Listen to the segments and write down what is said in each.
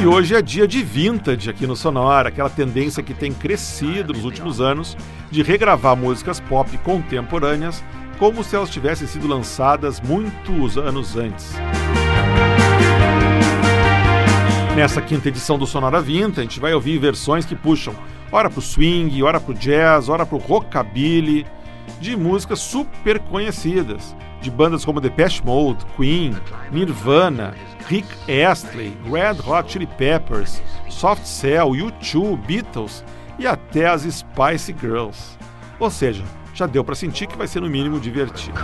E hoje é dia de vintage aqui no Sonora, aquela tendência que tem crescido nos últimos anos de regravar músicas pop contemporâneas como se elas tivessem sido lançadas muitos anos antes. Nessa quinta edição do Sonora Vinta, a gente vai ouvir versões que puxam ora pro swing, ora pro jazz, ora pro rockabilly, de músicas super conhecidas, de bandas como Depeche Mode, Queen, Nirvana, Rick Astley, Red Hot Chili Peppers, Soft Cell, U2, Beatles e até as Spice Girls. Ou seja, já deu para sentir que vai ser no mínimo divertido.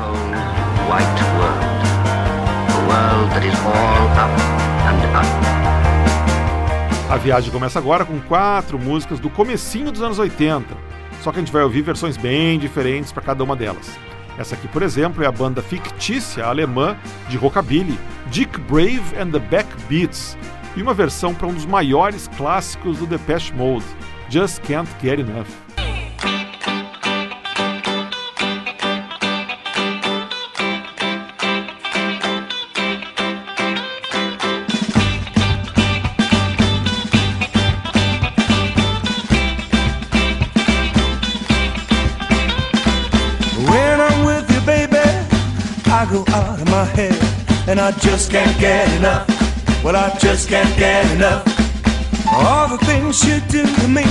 A viagem começa agora com quatro músicas do comecinho dos anos 80, só que a gente vai ouvir versões bem diferentes para cada uma delas. Essa aqui, por exemplo, é a banda fictícia alemã de rockabilly, Dick Brave and the Backbeats, e uma versão para um dos maiores clássicos do Depeche Mode, Just Can't Get Enough. And I just can't get enough. Well, I just can't get enough. All the things you do to me,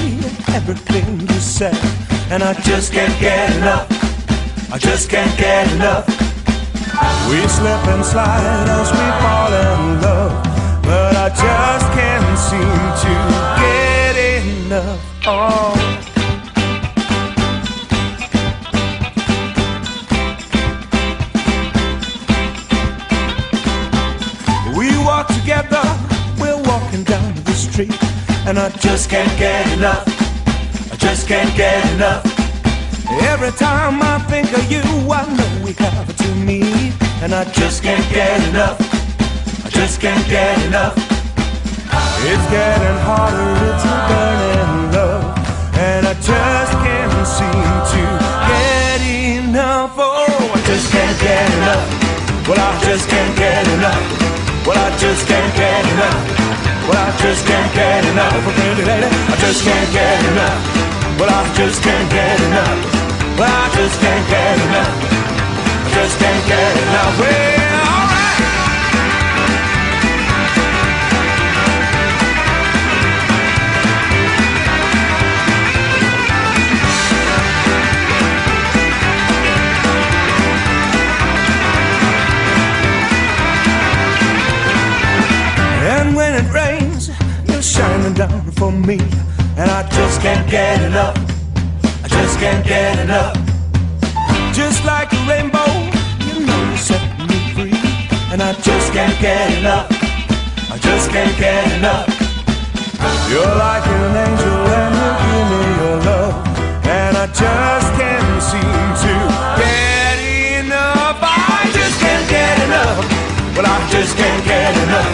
everything you say, and I just can't get enough. I just can't get enough. We slip and slide as we fall in love, but I just can't seem to get enough. Oh. And I just can't get enough. I just can't get enough. Every time I think of you, I know we have to meet, and I just can't get enough. I just can't get enough. It's getting harder to burn in love, and I just can't seem to get enough. Oh, I just can't get enough. Well, I just can't get enough. Well, I just can't get enough. Well, I just can't get enough of pretty lady. I just can't get enough. Well, I just can't get enough. Well, I just can't get enough. I just can't get enough. Well, shining down for me, and I just can't get enough. I just can't get enough. Just like a rainbow, you know you set me free, and I just can't get enough. I just can't get enough. You're like an angel, and you give me your love, and I just can't seem to get enough. I just can't get enough. Well, I just can't get enough.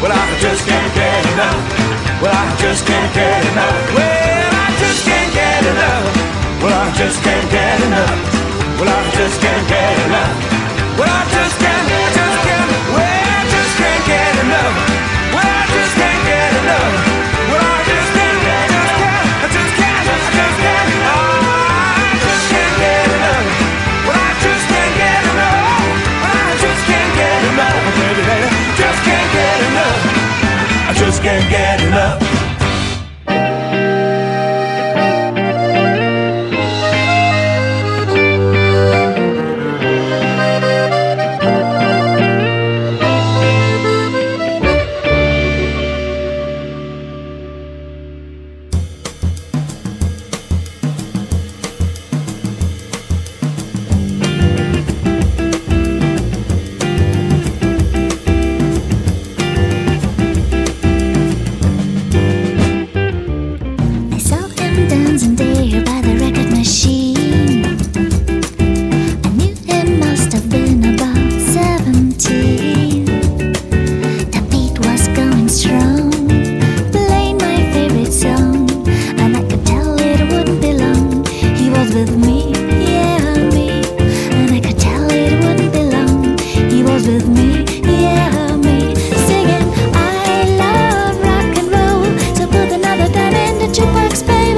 Well, I just can't get enough. Well, I just can't get enough. Well, I just can't get enough. Well, I just can't get enough. Well, I just can't get enough. Well, I just can't get enough. that you baby.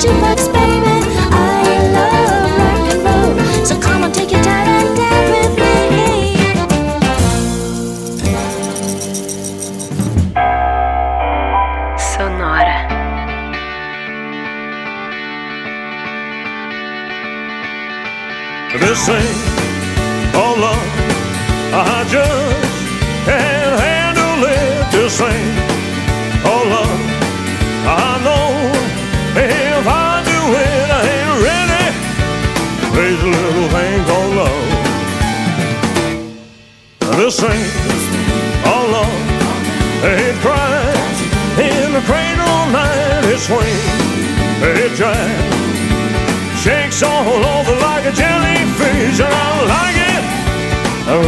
jukebox, baby.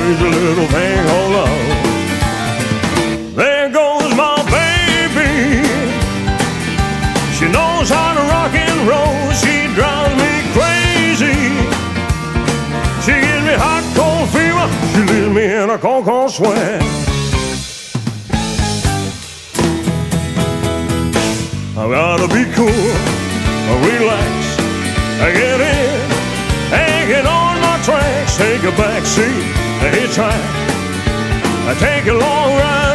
Here's a little thing called love. There goes my baby. She knows how to rock and roll. She drives me crazy. She gives me hot, cold fever. She leaves me in a cold, cold sweat. try. I take a long ride.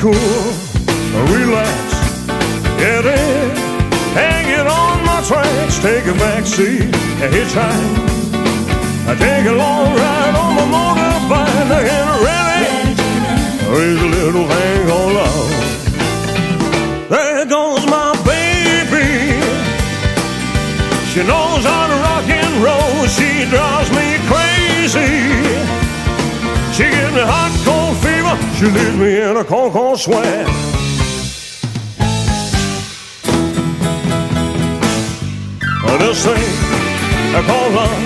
cool, relax, get in, hang it on my tracks, take a back seat, and hitchhike. I take a long ride on my motorbike, looking ready. Raise a little thing on love. There goes my baby. She knows how to rock and roll. She drives me crazy. She gets me hot she leaves me in a con-con sweat. This thing I call love,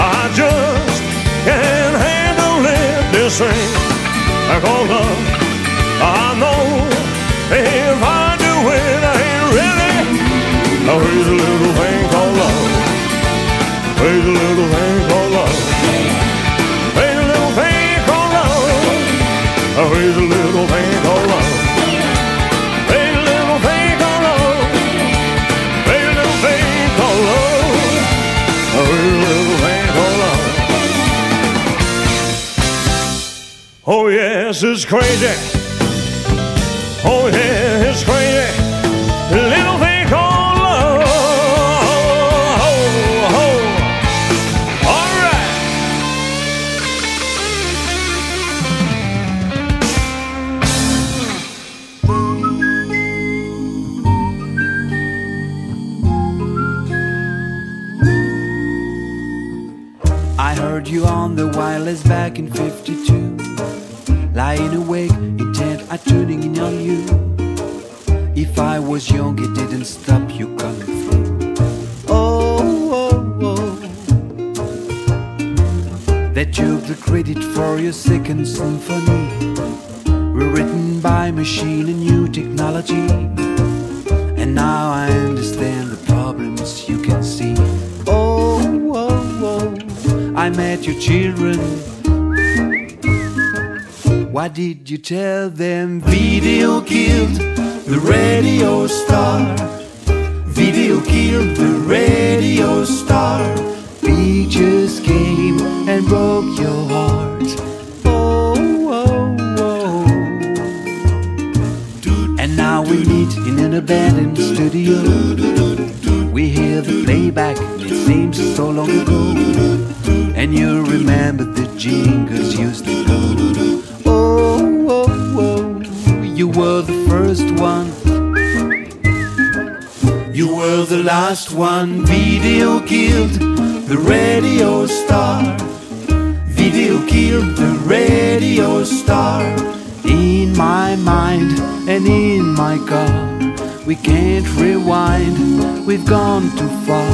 I just can't handle it. This thing I call love, I know if I do it, I ain't really. Now here's a little thing called love. Here's a little thing called. Crazy. Oh, yeah, it's crazy. Little thing called love. Oh, oh. All right. I heard you on the wireless back in 52. Lying awake, intent on tuning in on you. If I was young, it didn't stop you coming through. Oh, oh, oh. That took the credit for your second symphony. Rewritten by machine and new technology. And now I understand the problems you can see. Oh, oh, oh. I met your children. Why did you tell them video killed the radio star? Video killed the radio star. Pictures came and broke your heart. Oh, oh, oh. And now we meet in an abandoned studio. We hear the playback, it seems so long ago. And you remember the jingles used to the last one. Video killed the radio star. Video killed the radio star. In my mind and in my car, we can't rewind. We've gone too far.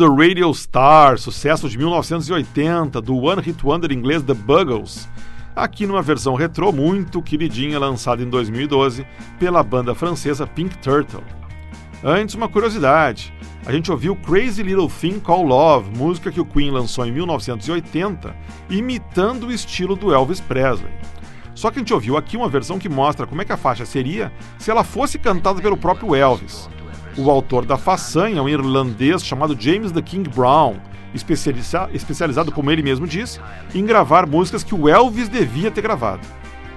The Radio Star, sucesso de 1980 do One Hit Wonder inglês The Buggles, aqui numa versão retrô muito queridinha lançada em 2012 pela banda francesa Pink Turtle. Antes, uma curiosidade: a gente ouviu Crazy Little Thing Called Love, música que o Queen lançou em 1980, imitando o estilo do Elvis Presley. Só que a gente ouviu aqui uma versão que mostra como é que a faixa seria se ela fosse cantada pelo próprio Elvis. O autor da façanha é um irlandês chamado James the King Brown, especializa especializado, como ele mesmo diz, em gravar músicas que o Elvis devia ter gravado,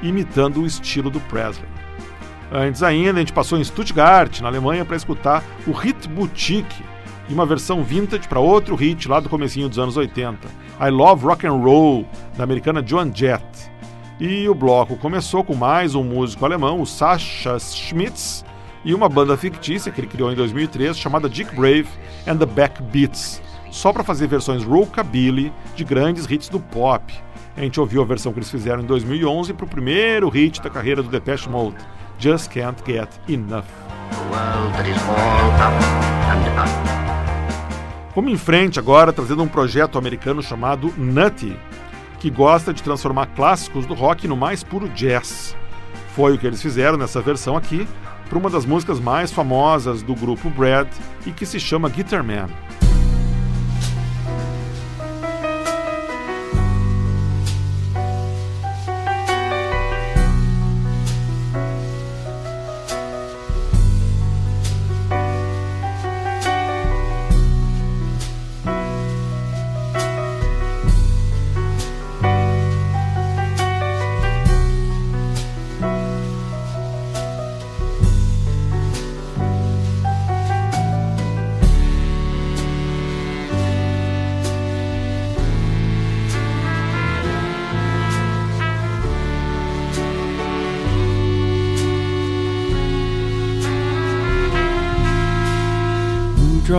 imitando o estilo do Presley. Antes ainda, a gente passou em Stuttgart, na Alemanha, para escutar o Hit Boutique e uma versão vintage para outro hit lá do comecinho dos anos 80, I Love Rock and Roll, da americana Joan Jett. E o bloco começou com mais um músico alemão, o Sascha Schmitz, e uma banda fictícia que ele criou em 2003 chamada Dick Brave and the Backbeats, só para fazer versões rockabilly de grandes hits do pop. A gente ouviu a versão que eles fizeram em 2011 para o primeiro hit da carreira do Depeche Mode, Just Can't Get Enough. Vamos em frente agora, trazendo um projeto americano chamado Nutty, que gosta de transformar clássicos do rock no mais puro jazz. Foi o que eles fizeram nessa versão aqui, para uma das músicas mais famosas do grupo Brad e que se chama Guitar Man.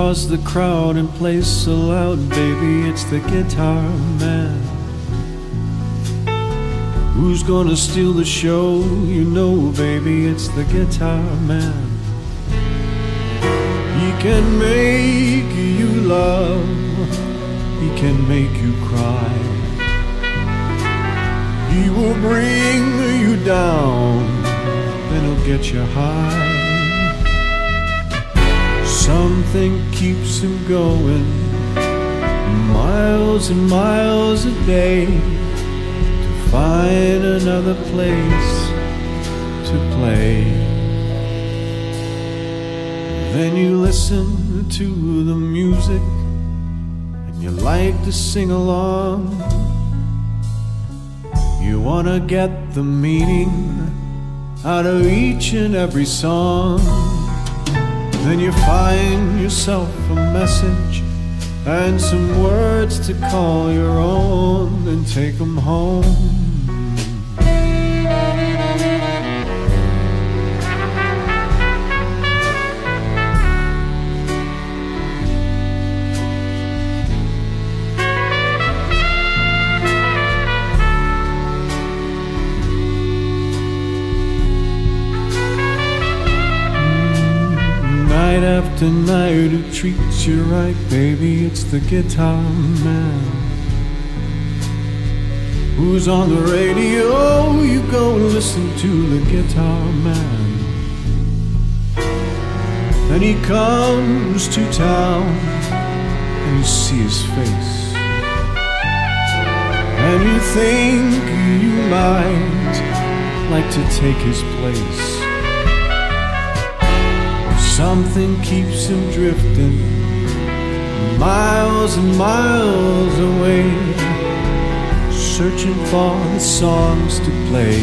Draws the crowd and plays so loud, baby, it's the guitar man. Who's gonna steal the show? You know, baby, it's the guitar man. He can make you love, he can make you cry. He will bring you down, then he'll get you high. Something keeps him going miles and miles a day to find another place to play. Then you listen to the music and you like to sing along. You wanna get the meaning out of each and every song. Then you find yourself a message and some words to call your own and take them home. After night, who treats you right, baby? It's the guitar man. Who's on the radio? You go and listen to the guitar man. And he comes to town, and you see his face. And you think you might like to take his place. Something keeps him drifting miles and miles away, searching for the songs to play.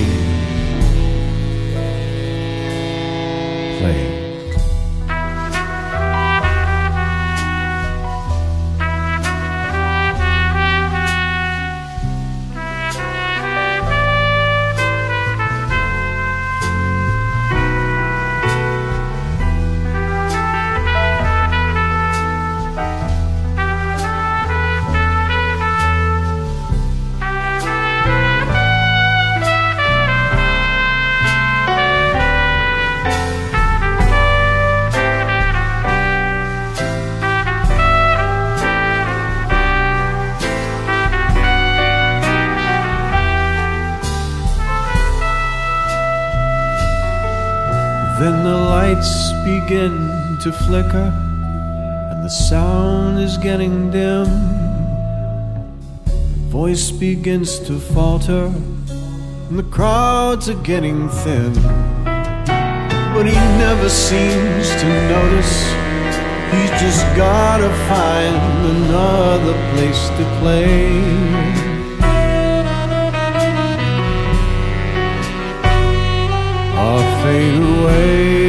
Play. Begin to flicker, and the sound is getting dim. The voice begins to falter, and the crowds are getting thin. But he never seems to notice. He's just gotta find another place to play. fade away.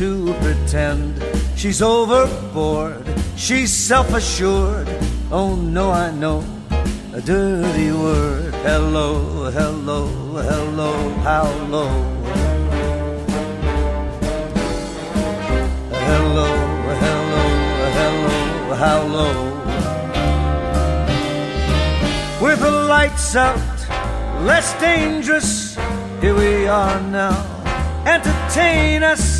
To pretend. She's overboard, she's self assured. Oh no, I know a dirty word. Hello, hello, hello, how low? Hello, hello, hello, how low? With the lights out, less dangerous. Here we are now. Entertain us.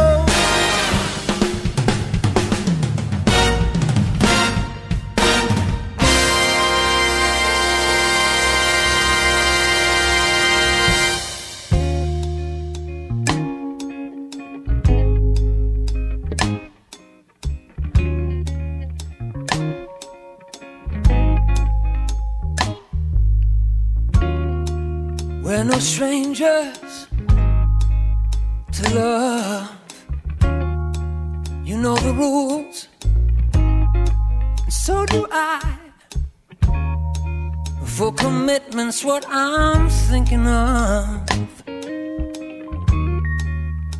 Commitment's what I'm thinking of.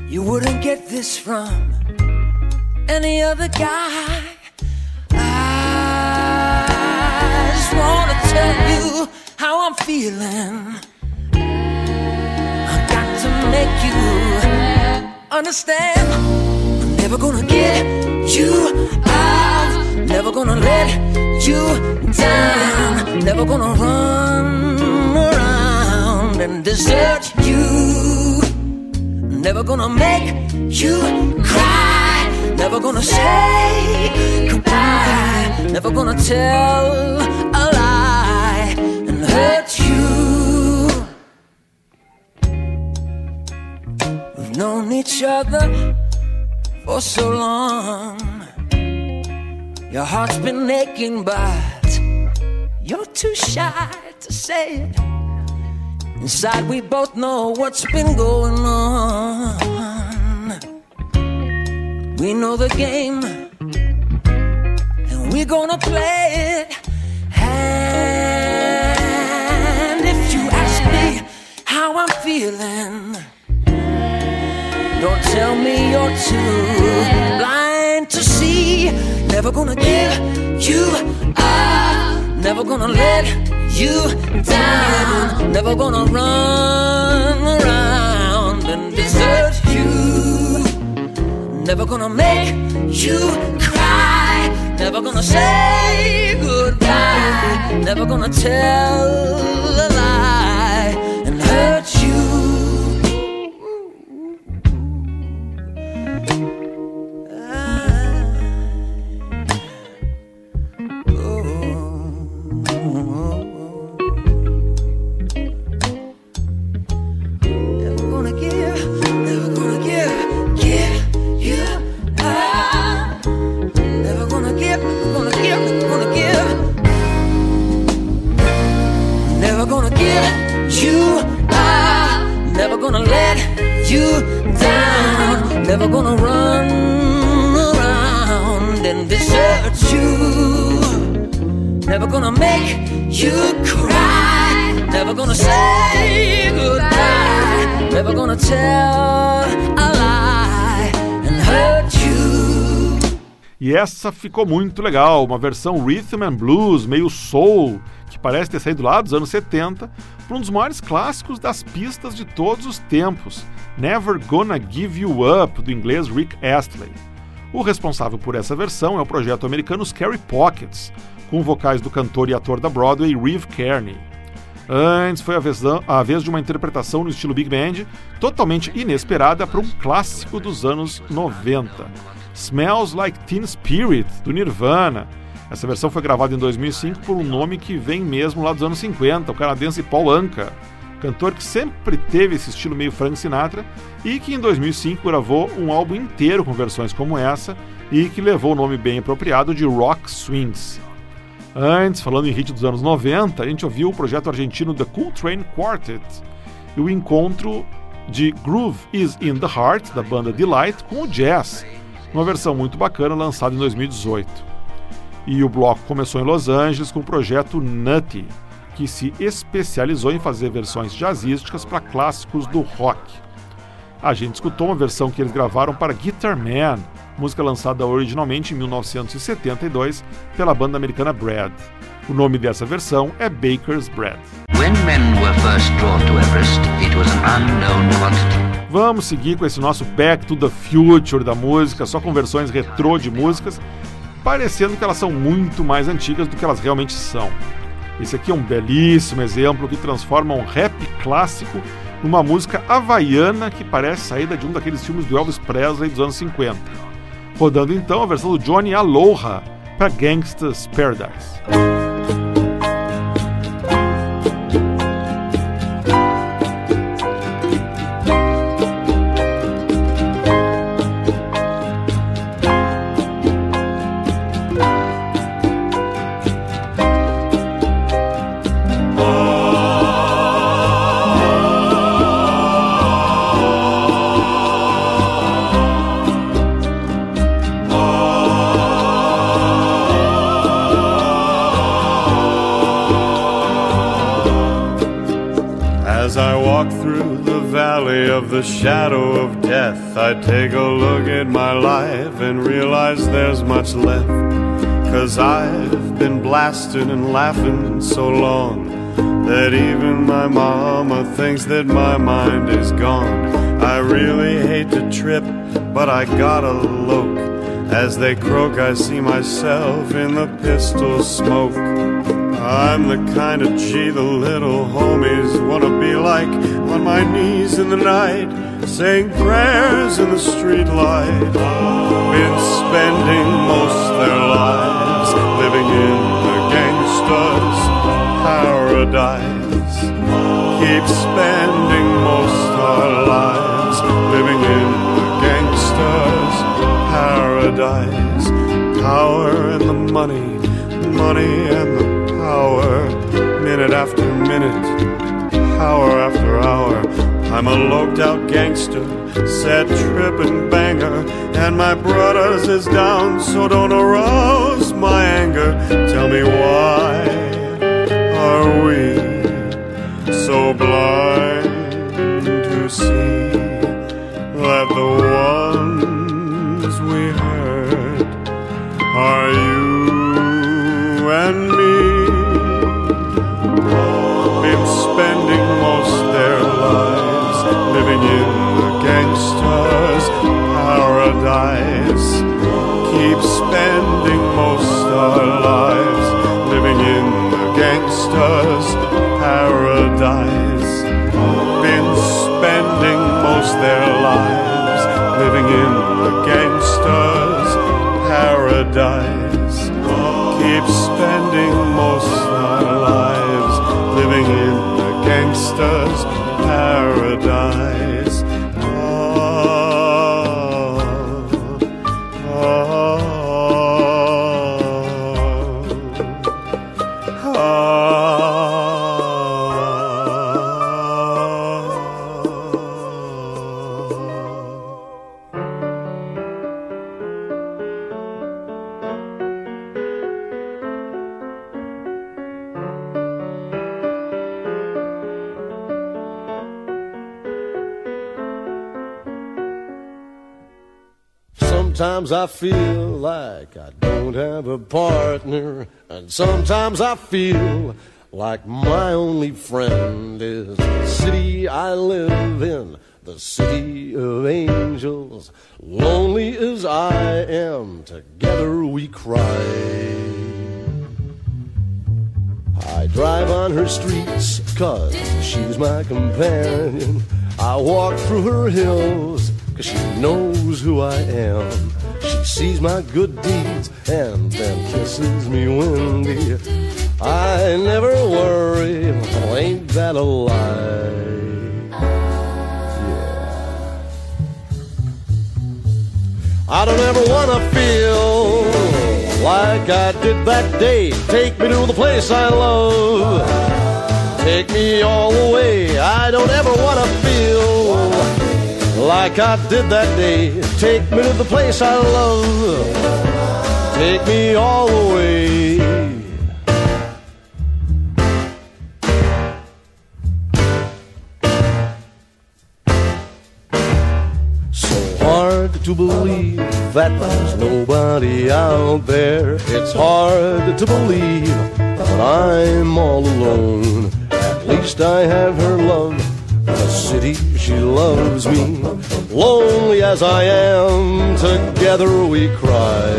You wouldn't get this from any other guy. I just wanna tell you how I'm feeling. I got to make you understand. I'm never gonna get you out. Never gonna let you down. Never gonna run around and desert you. Never gonna make you cry. Never gonna say goodbye. Never gonna tell a lie and hurt you. We've known each other for so long. Your heart's been aching, but you're too shy to say it. Inside, we both know what's been going on. We know the game, and we're gonna play it. And if you ask me how I'm feeling, don't tell me you're too blind to see. Never gonna give you up, never gonna let you down, never gonna run around and desert you. Never gonna make you cry. Never gonna say goodbye. Never gonna tell a lie and hurt you. Essa ficou muito legal, uma versão rhythm and blues, meio soul, que parece ter saído lá dos anos 70, para um dos maiores clássicos das pistas de todos os tempos, Never Gonna Give You Up, do inglês Rick Astley. O responsável por essa versão é o projeto americano Scary Pockets, com vocais do cantor e ator da Broadway Reeve Kearney. Antes foi a vez, a vez de uma interpretação no estilo Big Band, totalmente inesperada para um clássico dos anos 90. Smells Like Teen Spirit, do Nirvana. Essa versão foi gravada em 2005 por um nome que vem mesmo lá dos anos 50, o canadense Paul Anka, cantor que sempre teve esse estilo meio Frank Sinatra e que em 2005 gravou um álbum inteiro com versões como essa e que levou o nome bem apropriado de Rock Swings. Antes, falando em hit dos anos 90, a gente ouviu o projeto argentino The Cool Train Quartet e o encontro de Groove Is in the Heart, da banda Delight, com o jazz, uma versão muito bacana lançada em 2018. E o bloco começou em Los Angeles com o projeto Nutty, que se especializou em fazer versões jazzísticas para clássicos do rock. A gente escutou uma versão que eles gravaram para Guitar Man, música lançada originalmente em 1972 pela banda americana Brad. O nome dessa versão é Baker's Bread. When men were first drawn to Everest, it was an unknown quantity. Vamos seguir com esse nosso Back to the Future da música, só com versões retrô de músicas, parecendo que elas são muito mais antigas do que elas realmente são. Esse aqui é um belíssimo exemplo que transforma um rap clássico numa música havaiana que parece saída de um daqueles filmes do Elvis Presley dos anos 50. Rodando então a versão do Johnny Aloha para Gangsta's Paradise. Take a look at my life and realize there's much left. Cause I've been blasting and laughing so long that even my mama thinks that my mind is gone. I really hate to trip, but I gotta look. As they croak, I see myself in the pistol smoke. I'm the kind of G the little homies wanna be like on my knees in the night, saying prayers in the street light. Been spending most their lives living in the gangsters' paradise. Keep spending most our lives living in the gangsters' paradise. Power and the money, money and the power, minute after minute, hour after hour. I'm a loped out gangster, set tripping banger, and my brothers is down, so don't arouse my anger. Tell me why are we so blind to see that the ones Keep spending most our lives living in the gangster's paradise. Been spending most their lives living in the gangster's paradise. Keep spending most our lives living in the gangster's paradise. Sometimes I feel like I don't have a partner, and sometimes I feel like my only friend is the city I live in, the city of angels. Lonely as I am, together we cry. I drive on her streets, cause she's my companion. I walk through her hills, cause she knows who I am. She sees my good deeds and then kisses me windy. I never worry, well, ain't that a lie? Yeah. I don't ever wanna feel like I did that day. Take me to the place I love. Take me all the way. I don't ever wanna feel like I did that day. Take me to the place I love. Take me all the way. So hard to believe that there's nobody out there. It's hard to believe that I'm all alone. At least I have her love. The city, she loves me. Lonely as I am, together we cry.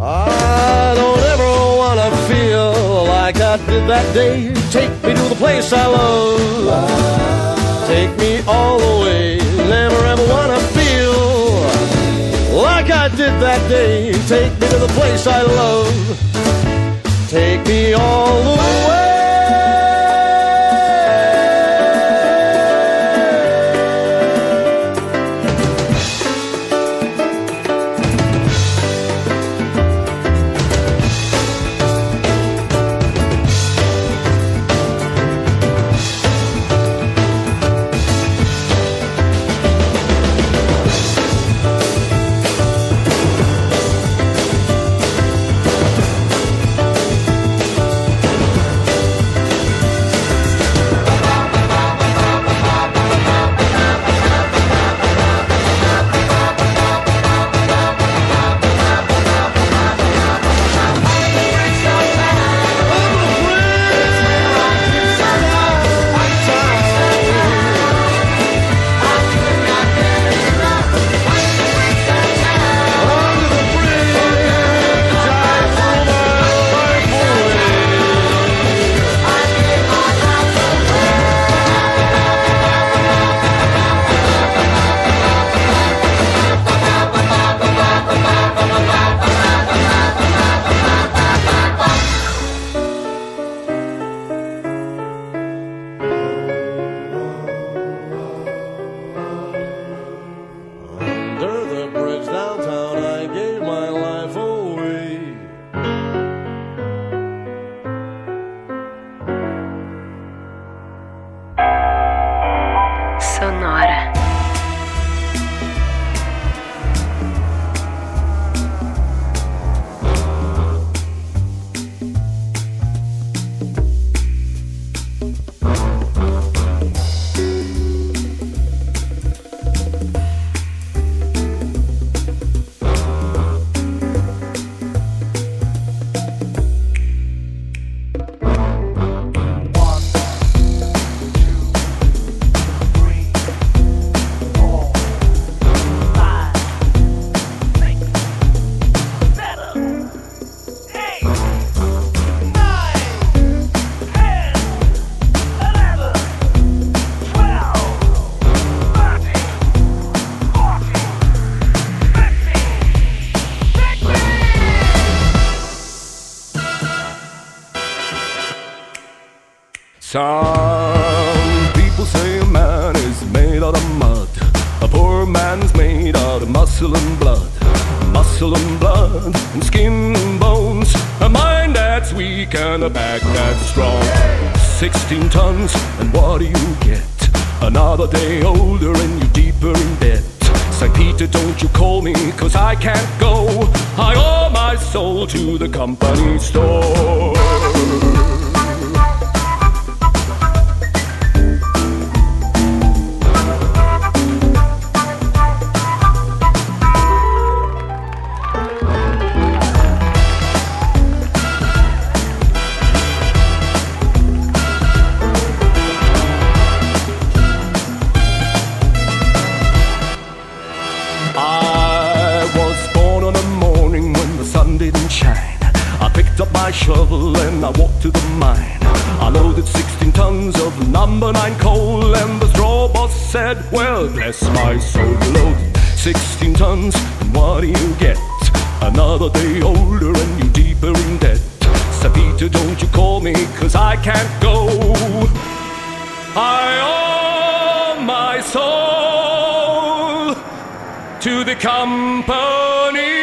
I don't ever wanna feel like I did that day. Take me to the place I love. Take me all the way. Never ever wanna feel like I did that day. Take me to the place I love. Take me all the way. I can't go. I owe my soul to the company store. Number 9 coal, and the straw boss said, Well, bless my soul, loaded 16 tons, and what do you get? Another day older and you deeper in debt. St. Peter, don't you call me, cause I can't go. I owe my soul to the company.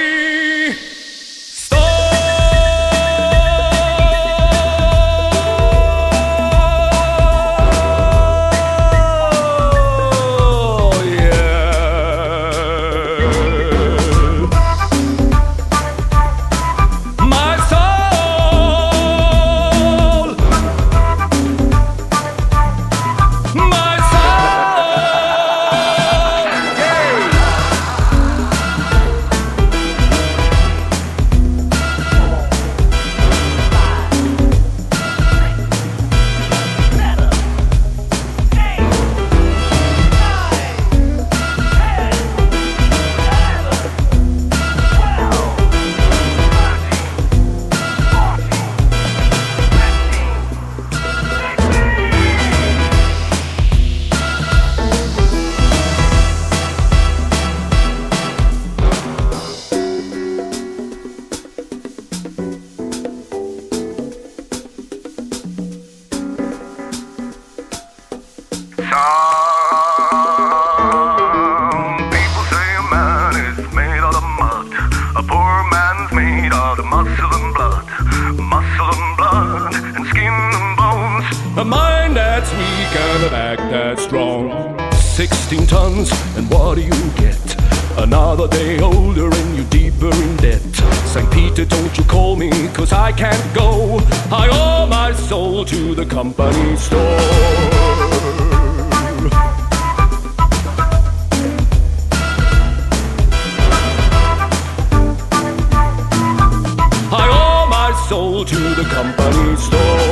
Get? Another day older and you deeper in debt. St. Peter, don't you call me, cause I can't go. I owe my soul to the company store. I owe my soul to the company store.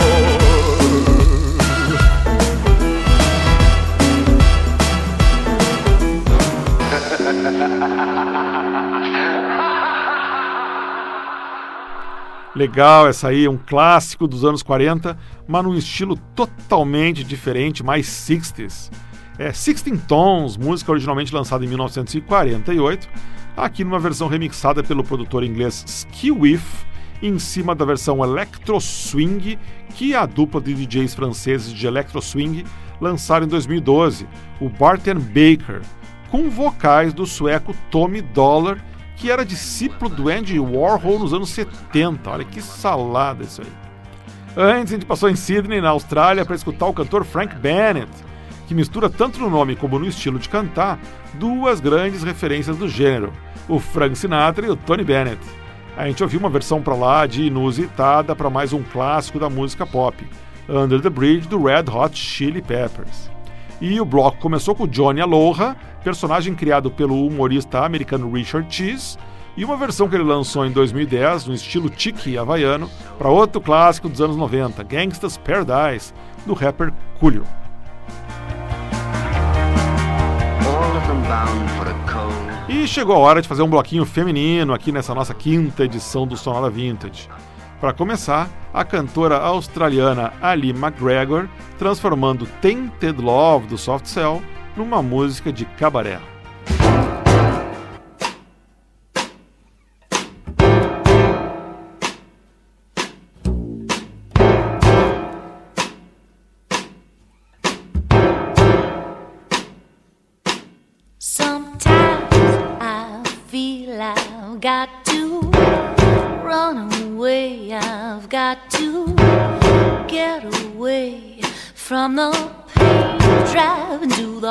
Legal, essa aí é um clássico dos anos 40, mas num estilo totalmente diferente, mais 60s. É 16 Tons, música originalmente lançada em 1948, aqui numa versão remixada pelo produtor inglês Skiwiff, em cima da versão Electro Swing que a dupla de DJs franceses de Electro Swing lançaram em 2012, o Barton Baker, com vocais do sueco Tommy Dollar, que era discípulo do Andy Warhol nos anos 70. Olha que salada isso aí. Antes, a gente passou em Sydney, na Austrália, para escutar o cantor Frank Bennett, que mistura tanto no nome como no estilo de cantar duas grandes referências do gênero, o Frank Sinatra e o Tony Bennett. A gente ouviu uma versão para lá de inusitada para mais um clássico da música pop, Under the Bridge do Red Hot Chili Peppers. E o bloco começou com Johnny Aloha, personagem criado pelo humorista americano Richard Cheese, e uma versão que ele lançou em 2010, no estilo tiki havaiano, para outro clássico dos anos 90, Gangsta's Paradise, do rapper Coolio. E chegou a hora de fazer um bloquinho feminino aqui nessa nossa quinta edição do Sonora Vintage. Para começar, a cantora australiana Ali McGregor transformando Tainted Love do Soft Cell numa música de cabaré.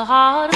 Heart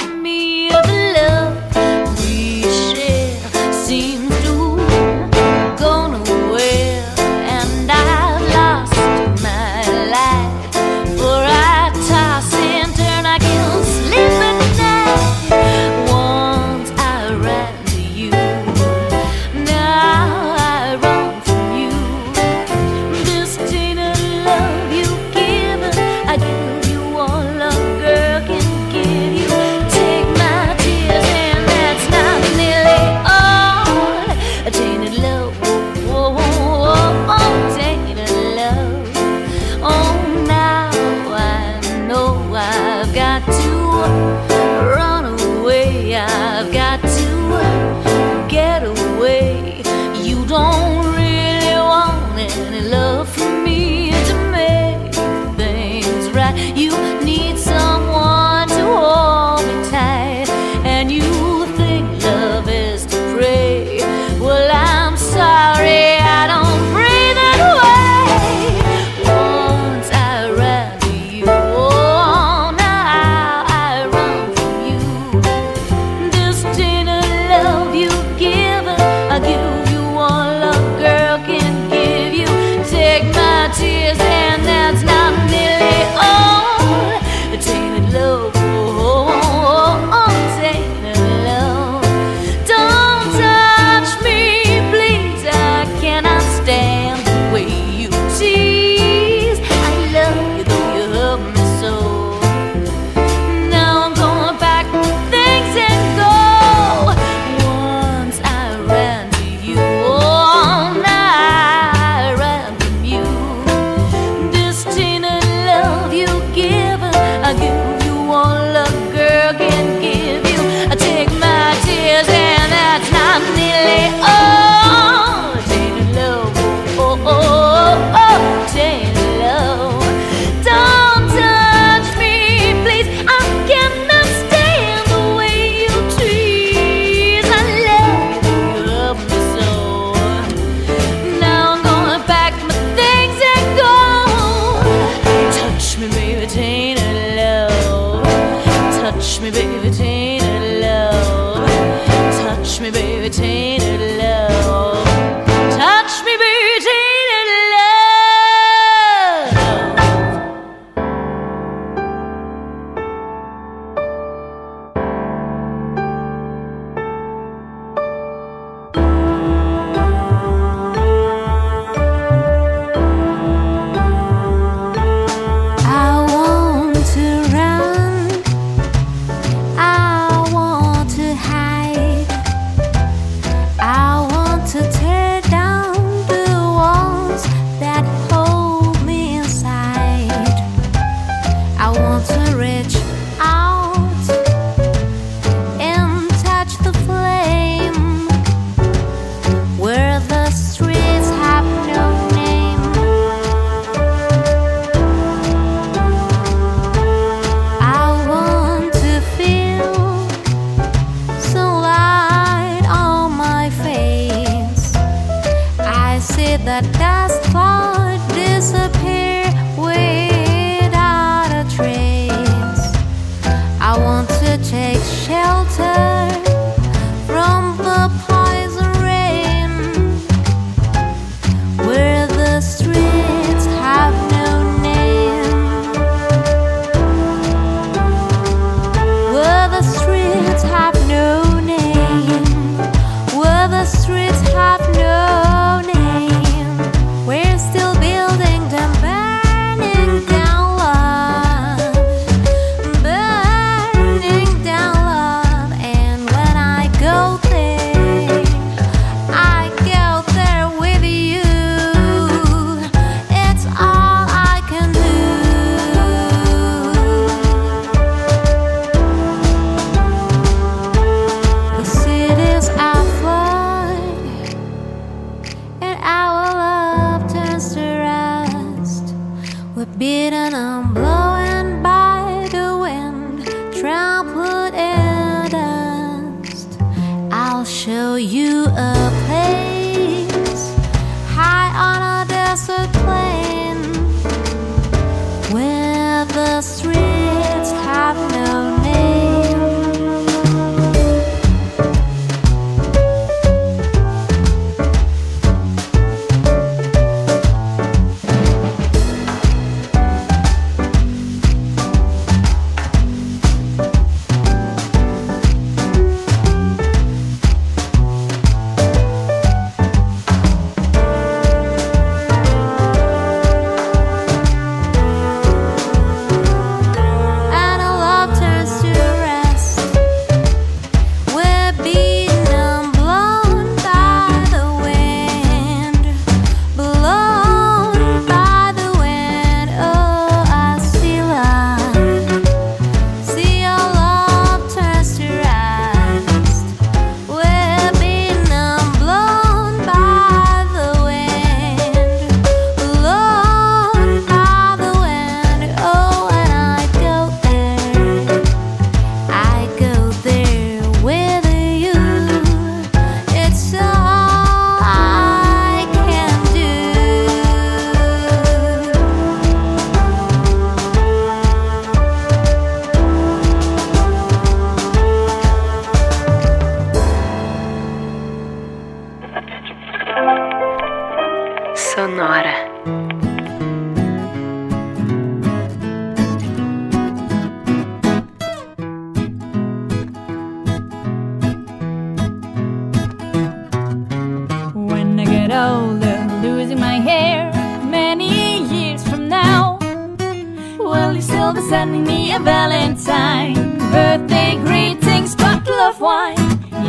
all be sending me a valentine Birthday greetings, bottle of wine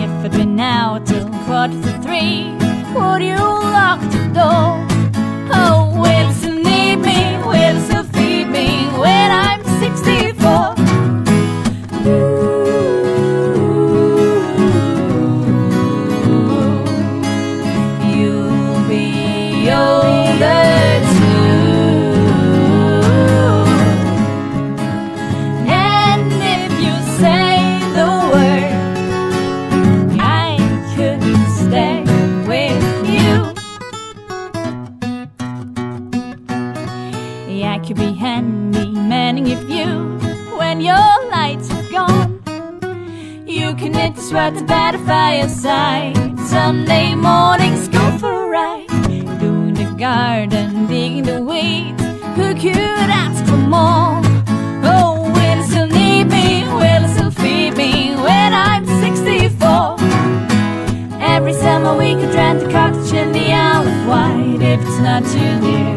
If it'd been now till quarter to three Would you lock the door? right to by the fireside. Sunday mornings go for a ride. Doing the garden, digging the weeds. Who could ask for more? Oh, will it still need me? Will it still feed me when I'm 64? Every summer we could rent a cottage in the Isle of Wight if it's not too near.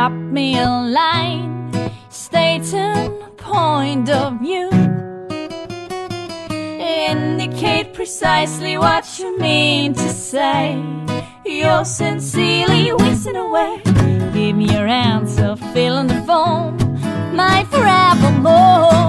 drop me a line stating point of view. Indicate precisely what you mean to say. You're sincerely wasting away. Give me your answer, fill in the form, mine forevermore.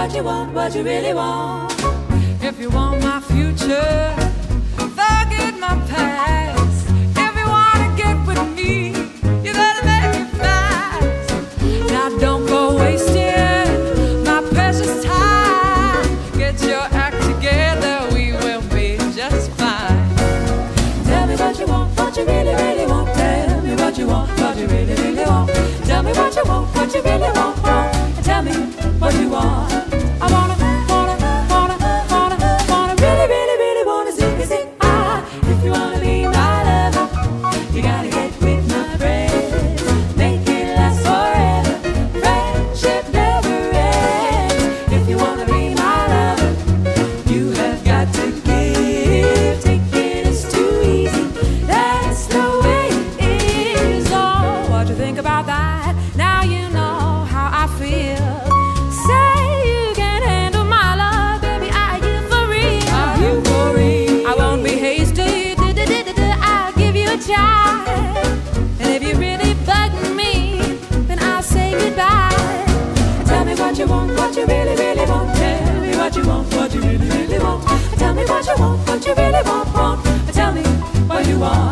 what you want, what you really want. If you want my future, forget my past. If you wanna get with me, you gotta make it fast. Now don't go wasting my precious time. Get your act together, we will be just fine. Tell me what you want, what you really, really want. Tell me what you want, what you really, really want. Tell me what you want, what you really want. what you want, what you really want, want. But tell me what you want.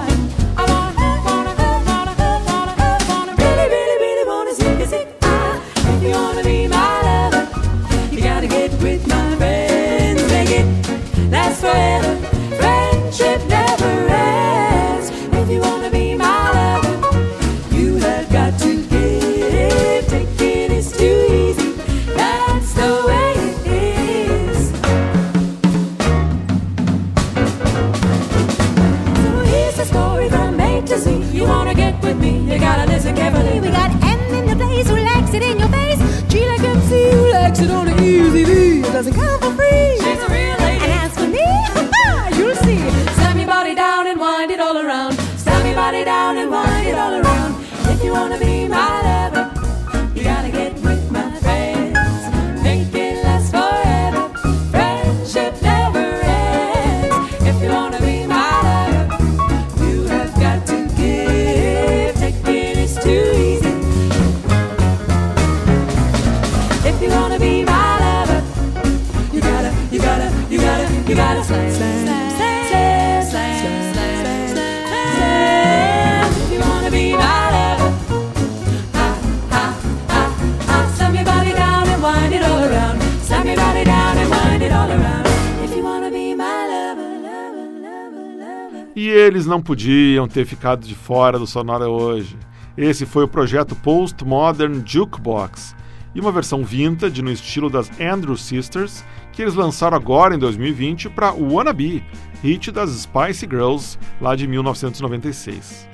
Não podiam ter ficado de fora do Sonora hoje. Esse foi o projeto Postmodern Jukebox e uma versão vintage no estilo das Andrew Sisters que eles lançaram agora em 2020 para Wannabe, hit das Spice Girls lá de 1996.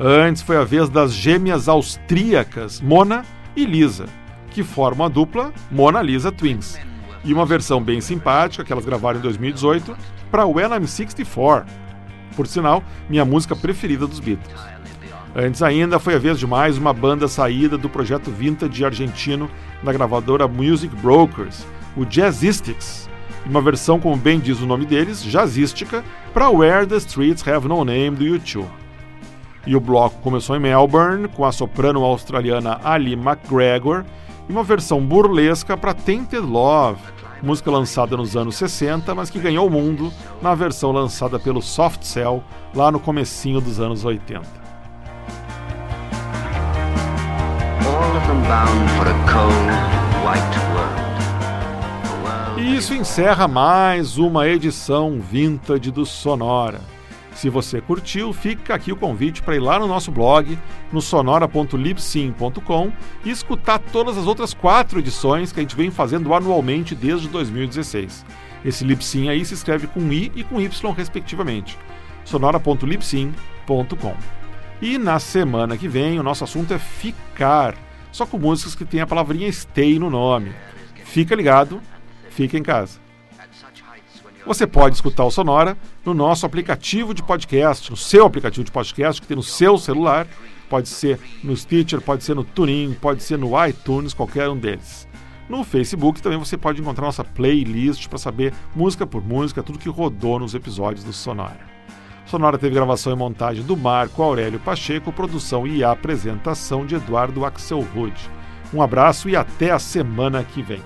Antes foi a vez das gêmeas austríacas Mona e Lisa, que formam a dupla Mona Lisa Twins, e uma versão bem simpática que elas gravaram em 2018 para When I'm 64, por sinal, minha música preferida dos Beatles. Antes ainda foi a vez de mais uma banda saída do projeto vintage argentino da gravadora Music Brokers, o Jazzistics, uma versão, como bem diz o nome deles, jazzística, para Where the Streets Have No Name do YouTube. E o bloco começou em Melbourne, com a soprano australiana Ali McGregor, e uma versão burlesca para Tainted Love, música lançada nos anos 60, mas que ganhou o mundo na versão lançada pelo Soft Cell lá no comecinho dos anos 80. All of them bound for a cold, white world. A world E isso encerra mais uma edição vintage do Sonora. Se você curtiu, fica aqui o convite para ir lá no nosso blog, no sonora.libsyn.com e escutar todas as outras quatro edições que a gente vem fazendo anualmente desde 2016. Esse Libsyn aí se escreve com I e com Y, respectivamente. sonora.libsyn.com. E na semana que vem, o nosso assunto é ficar, só com músicas que têm a palavrinha stay no nome. Fica ligado, fica em casa. Você pode escutar o Sonora no nosso aplicativo de podcast, no seu aplicativo de podcast que tem no seu celular. Pode ser no Stitcher, pode ser no TuneIn, pode ser no iTunes, qualquer um deles. No Facebook também você pode encontrar nossa playlist para saber música por música, tudo que rodou nos episódios do Sonora. Sonora teve gravação e montagem do Marco Aurélio Pacheco, produção e apresentação de Eduardo Axelrod. Um abraço e até a semana que vem.